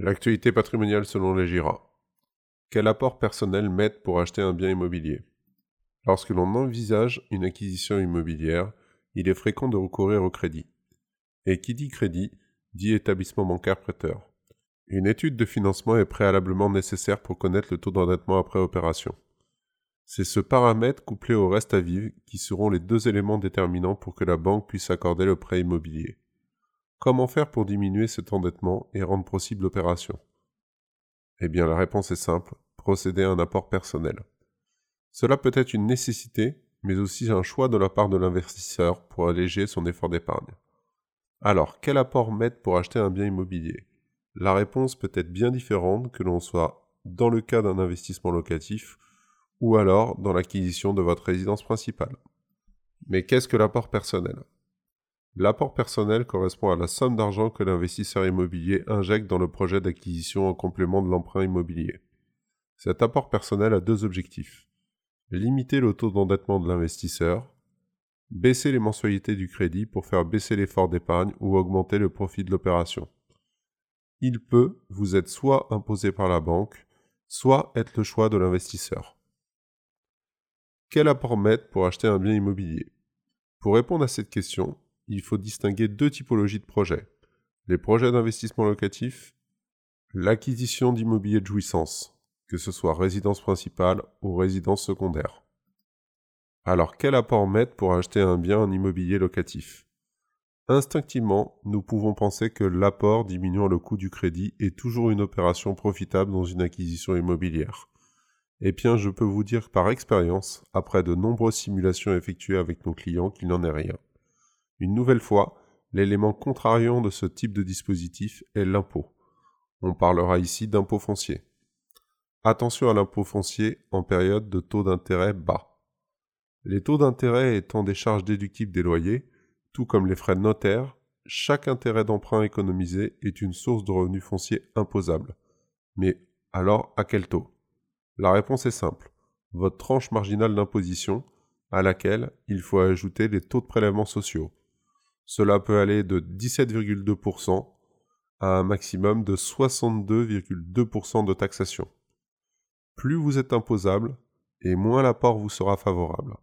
L'actualité patrimoniale selon les GIRA. Quel apport personnel mettre pour acheter un bien immobilier? Lorsque l'on envisage une acquisition immobilière, il est fréquent de recourir au crédit. Et qui dit crédit, dit établissement bancaire prêteur. Une étude de financement est préalablement nécessaire pour connaître le taux d'endettement après opération. C'est ce paramètre couplé au reste à vivre qui seront les deux éléments déterminants pour que la banque puisse accorder le prêt immobilier. Comment faire pour diminuer cet endettement et rendre possible l'opération? Eh bien la réponse est simple, procéder à un apport personnel. Cela peut être une nécessité, mais aussi un choix de la part de l'investisseur pour alléger son effort d'épargne. Alors, quel apport mettre pour acheter un bien immobilier? La réponse peut être bien différente que l'on soit dans le cas d'un investissement locatif ou alors dans l'acquisition de votre résidence principale. Mais qu'est-ce que l'apport personnel? L'apport personnel correspond à la somme d'argent que l'investisseur immobilier injecte dans le projet d'acquisition en complément de l'emprunt immobilier. Cet apport personnel a deux objectifs. Limiter le taux d'endettement de l'investisseur, baisser les mensualités du crédit pour faire baisser l'effort d'épargne ou augmenter le profit de l'opération. Il peut vous être soit imposé par la banque, soit être le choix de l'investisseur. Quel apport mettre pour acheter un bien immobilier? Pour répondre à cette question, il faut distinguer deux typologies de projets. Les projets d'investissement locatif, l'acquisition d'immobilier de jouissance, que ce soit résidence principale ou résidence secondaire. Alors quel apport mettre pour acheter un bien en immobilier locatif? Instinctivement, nous pouvons penser que l'apport diminuant le coût du crédit est toujours une opération profitable dans une acquisition immobilière. Eh bien, je peux vous dire par expérience, après de nombreuses simulations effectuées avec nos clients, qu'il n'en est rien. Une nouvelle fois, l'élément contrariant de ce type de dispositif est l'impôt. On parlera ici d'impôt foncier. Attention à l'impôt foncier en période de taux d'intérêt bas. Les taux d'intérêt étant des charges déductibles des loyers, tout comme les frais de notaire, chaque intérêt d'emprunt économisé est une source de revenus fonciers imposable. Mais alors à quel taux? La réponse est simple. Votre tranche marginale d'imposition, à laquelle il faut ajouter les taux de prélèvements sociaux, cela peut aller de 17,2% à un maximum de 62,2% de taxation. Plus vous êtes imposable, et moins l'apport vous sera favorable.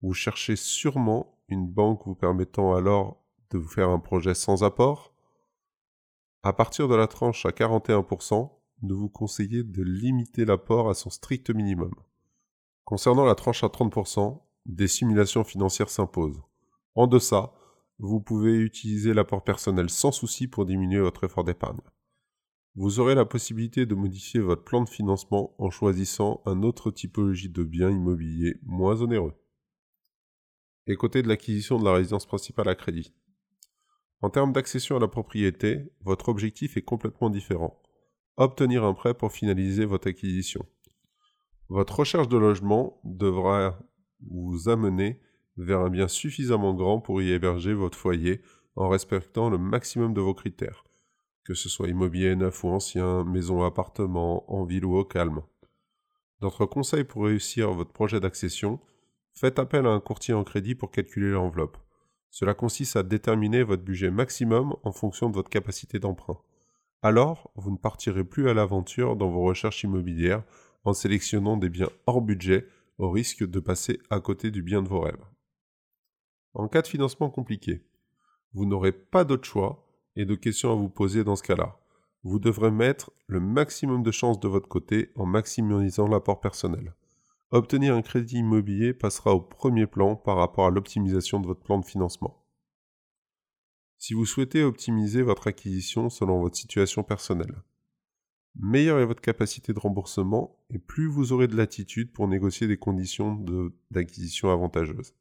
Vous cherchez sûrement une banque vous permettant alors de vous faire un projet sans apport. À partir de la tranche à 41%, nous vous conseillez de limiter l'apport à son strict minimum. Concernant la tranche à 30%, des simulations financières s'imposent. En deçà, vous pouvez utiliser l'apport personnel sans souci pour diminuer votre effort d'épargne. Vous aurez la possibilité de modifier votre plan de financement en choisissant un autre typologie de bien immobilier moins onéreux. Et côté de l'acquisition de la résidence principale à crédit. En termes d'accession à la propriété, votre objectif est complètement différent. Obtenir un prêt pour finaliser votre acquisition. Votre recherche de logement devra vous amener vers un bien suffisamment grand pour y héberger votre foyer en respectant le maximum de vos critères, que ce soit immobilier neuf ou ancien, maison ou appartement, en ville ou au calme. Notre conseil pour réussir votre projet d'accession, faites appel à un courtier en crédit pour calculer l'enveloppe. Cela consiste à déterminer votre budget maximum en fonction de votre capacité d'emprunt. Alors, vous ne partirez plus à l'aventure dans vos recherches immobilières en sélectionnant des biens hors budget au risque de passer à côté du bien de vos rêves. En cas de financement compliqué, vous n'aurez pas d'autre choix et de questions à vous poser dans ce cas-là. Vous devrez mettre le maximum de chances de votre côté en maximisant l'apport personnel. Obtenir un crédit immobilier passera au premier plan par rapport à l'optimisation de votre plan de financement. Si vous souhaitez optimiser votre acquisition selon votre situation personnelle, meilleure est votre capacité de remboursement et plus vous aurez de latitude pour négocier des conditions d'acquisition avantageuses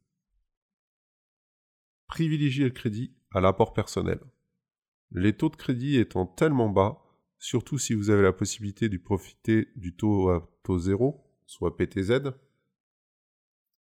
privilégier le crédit à l'apport personnel. Les taux de crédit étant tellement bas, surtout si vous avez la possibilité de profiter du taux à taux zéro, soit PTZ,